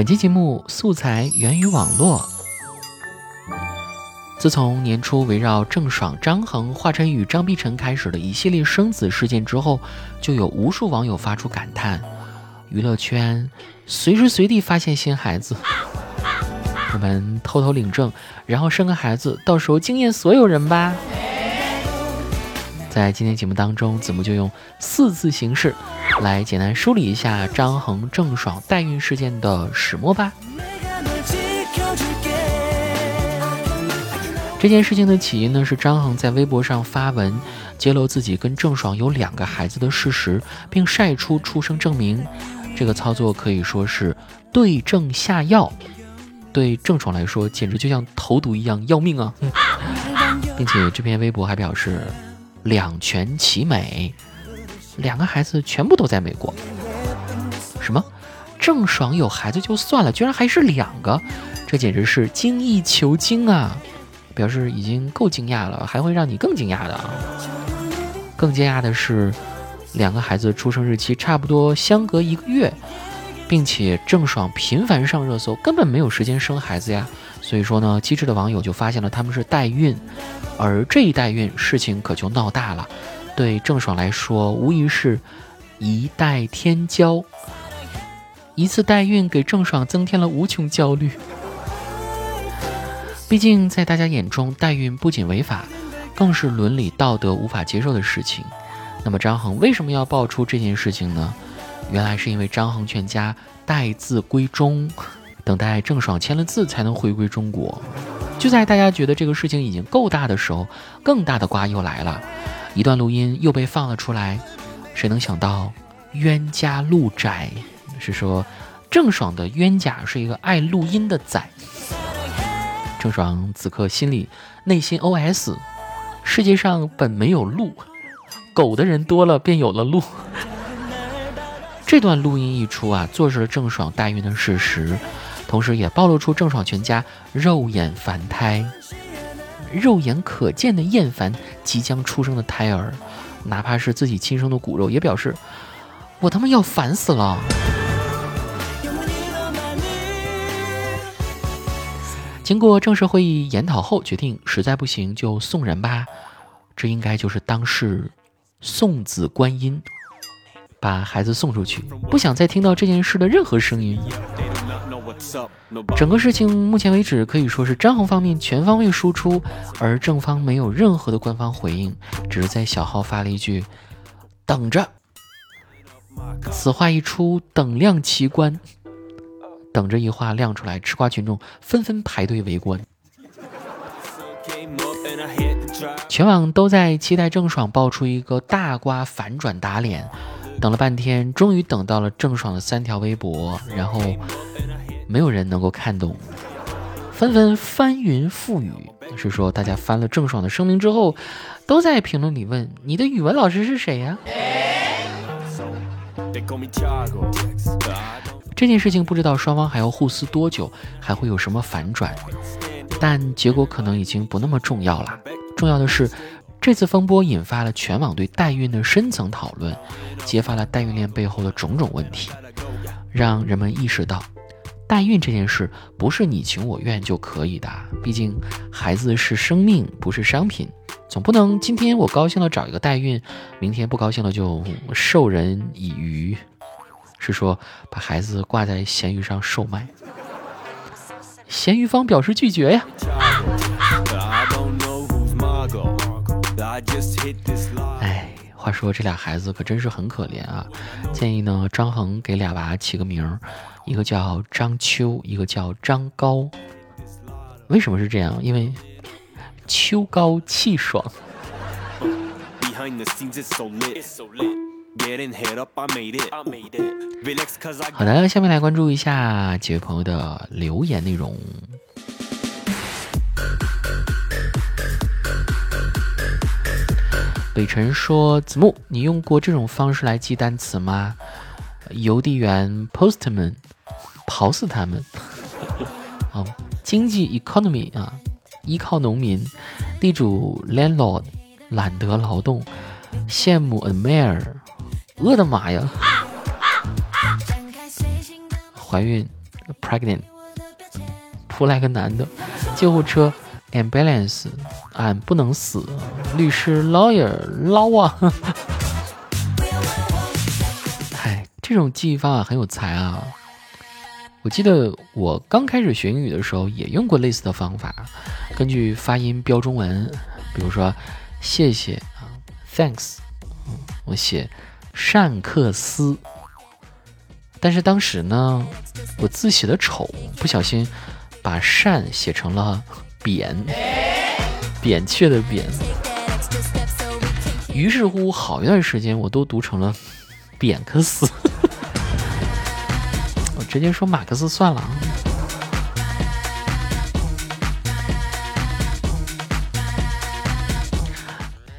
本期节目素材源于网络。自从年初围绕郑爽、张恒、华晨宇、张碧晨开始的一系列生子事件之后，就有无数网友发出感叹：娱乐圈随时随地发现新孩子，我们偷偷领证，然后生个孩子，到时候惊艳所有人吧。在今天节目当中，子木就用四字形式来简单梳理一下张恒、郑爽代孕事件的始末吧。这件事情的起因呢，是张恒在微博上发文揭露自己跟郑爽有两个孩子的事实，并晒出出生证明。这个操作可以说是对症下药，对郑爽来说简直就像投毒一样要命啊！并且这篇微博还表示两全其美，两个孩子全部都在美国。什么？郑爽有孩子就算了，居然还是两个，这简直是精益求精啊！表示已经够惊讶了，还会让你更惊讶的啊。更惊讶的是，两个孩子出生日期差不多相隔一个月，并且郑爽频繁上热搜，根本没有时间生孩子呀。所以说呢，机智的网友就发现了他们是代孕，而这一代孕事情可就闹大了。对郑爽来说，无疑是一代天骄。一次代孕给郑爽增添了无穷焦虑。毕竟，在大家眼中，代孕不仅违法，更是伦理道德无法接受的事情。那么，张恒为什么要爆出这件事情呢？原来是因为张恒全家待字闺中，等待郑爽签了字才能回归中国。就在大家觉得这个事情已经够大的时候，更大的瓜又来了，一段录音又被放了出来。谁能想到，冤家路窄，是说郑爽的冤家是一个爱录音的仔。郑爽此刻心里内心 OS：世界上本没有路，狗的人多了便有了路。这段录音一出啊，坐实了郑爽代孕的事实，同时也暴露出郑爽全家肉眼凡胎、肉眼可见的厌烦即将出生的胎儿，哪怕是自己亲生的骨肉，也表示我他妈要烦死了。经过正式会议研讨后，决定实在不行就送人吧。这应该就是当世送子观音，把孩子送出去，不想再听到这件事的任何声音。整个事情目前为止可以说是张恒方面全方位输出，而正方没有任何的官方回应，只是在小号发了一句“等着”。此话一出，等量奇观。等着一话亮出来，吃瓜群众纷纷排队围观，全网都在期待郑爽爆出一个大瓜反转打脸。等了半天，终于等到了郑爽的三条微博，然后没有人能够看懂，纷纷翻云覆雨。是说大家翻了郑爽的声明之后，都在评论里问：“你的语文老师是谁呀？”这件事情不知道双方还要互撕多久，还会有什么反转，但结果可能已经不那么重要了。重要的是，这次风波引发了全网对代孕的深层讨论，揭发了代孕链背后的种种问题，让人们意识到，代孕这件事不是你情我愿就可以的。毕竟，孩子是生命，不是商品，总不能今天我高兴了找一个代孕，明天不高兴了就授人以渔。是说把孩子挂在闲鱼上售卖，咸鱼方表示拒绝呀。哎，话说这俩孩子可真是很可怜啊！建议呢，张恒给俩娃起个名儿，一个叫张秋，一个叫张高。为什么是这样？因为秋高气爽。好的，下面来关注一下几位朋友的留言内容。北辰说：“子木，你用过这种方式来记单词吗？邮递员 （postman） 跑死他们。好，经济 （economy） 啊，依靠农民。地主 （landlord） 懒得劳动。羡慕 admire。我的妈呀！怀孕 pregnant，扑来个男的，救护车 ambulance，俺不能死，律师 lawyer 捞啊，这种记忆方法很有才啊。我记得我刚开始学英语的时候也用过类似的方法，根据发音标中文，比如说谢谢啊，thanks，我写善克斯，但是当时呢，我字写的丑，不小心把善写成了扁，扁鹊的扁，于是乎好一段时间我都读成了扁克斯。直接说马克思算了。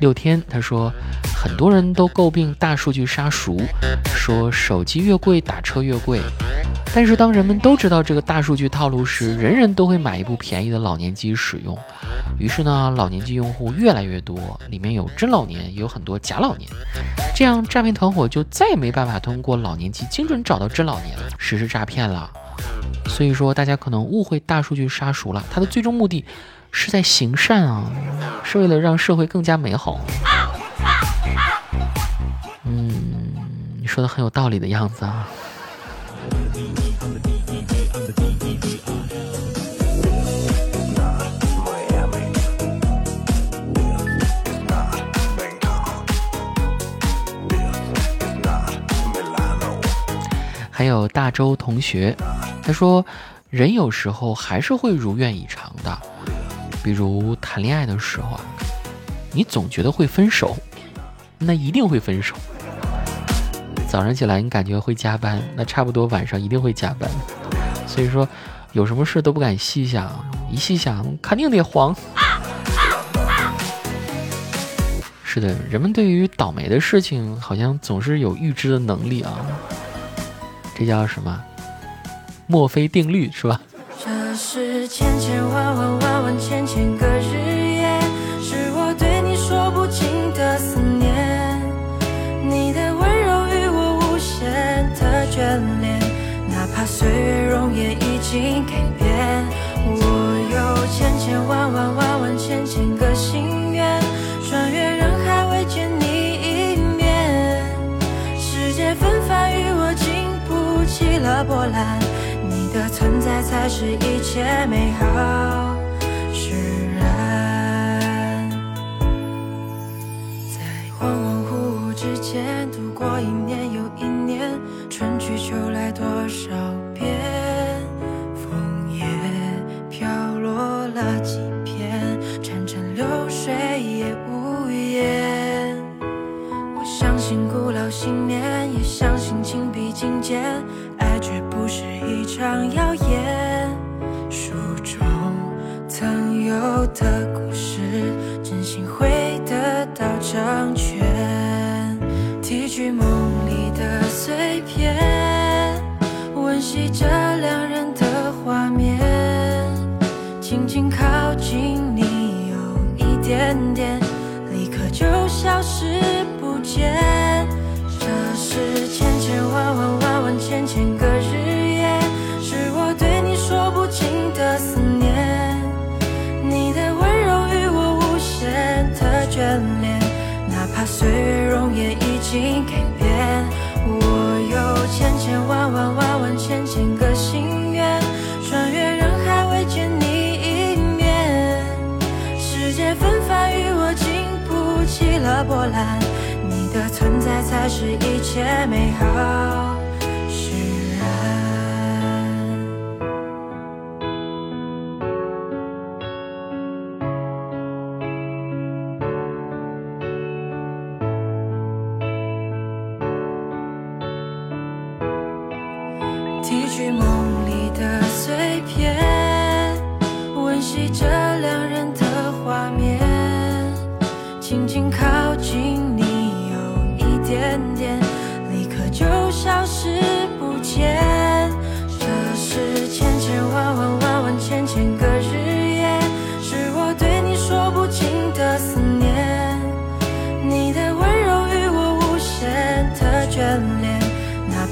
六天，他说，很多人都诟病大数据杀熟，说手机越贵打车越贵。但是当人们都知道这个大数据套路时，人人都会买一部便宜的老年机使用。于是呢，老年机用户越来越多，里面有真老年，也有很多假老年。这样诈骗团伙就再也没办法通过老年机精准找到真老年实施诈骗了。所以说，大家可能误会大数据杀熟了，它的最终目的是在行善啊，是为了让社会更加美好。嗯，你说的很有道理的样子啊。还有大周同学，他说，人有时候还是会如愿以偿的，比如谈恋爱的时候啊，你总觉得会分手，那一定会分手。早上起来你感觉会加班，那差不多晚上一定会加班。所以说，有什么事都不敢细想，一细想肯定得黄。是的，人们对于倒霉的事情好像总是有预知的能力啊。这叫什么？墨菲定律是吧？这是千千万万眷恋，哪怕岁月容颜已经改变。我有千千万万万万千千个心愿，穿越人海未见你一面。世界纷繁与我经不。起了波澜，你的存在才是一切美好信古老信念，也相信情比金坚。爱绝不是一场谣言，书中曾有的故事，真心会得到成全。提取梦里的碎片，温习着岁月容颜已经改变，我有千千万万万万千千个心愿，穿越人海未见你一面。世界纷繁与我经不起了波澜，你的存在才是一切美好。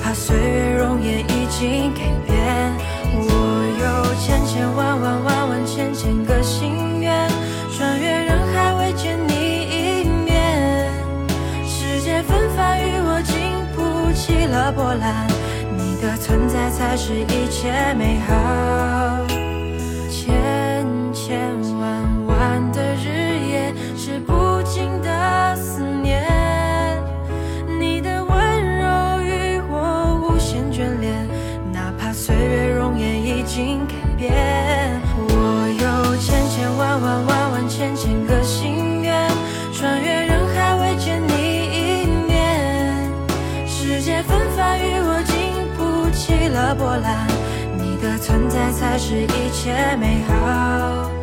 怕岁月容颜已经改变，我有千千万万万万千千个心愿，穿越人海，未见你一面。世界纷繁与我，经不起了波澜。你的存在，才是一切美好。波澜你的存在才是一切美好。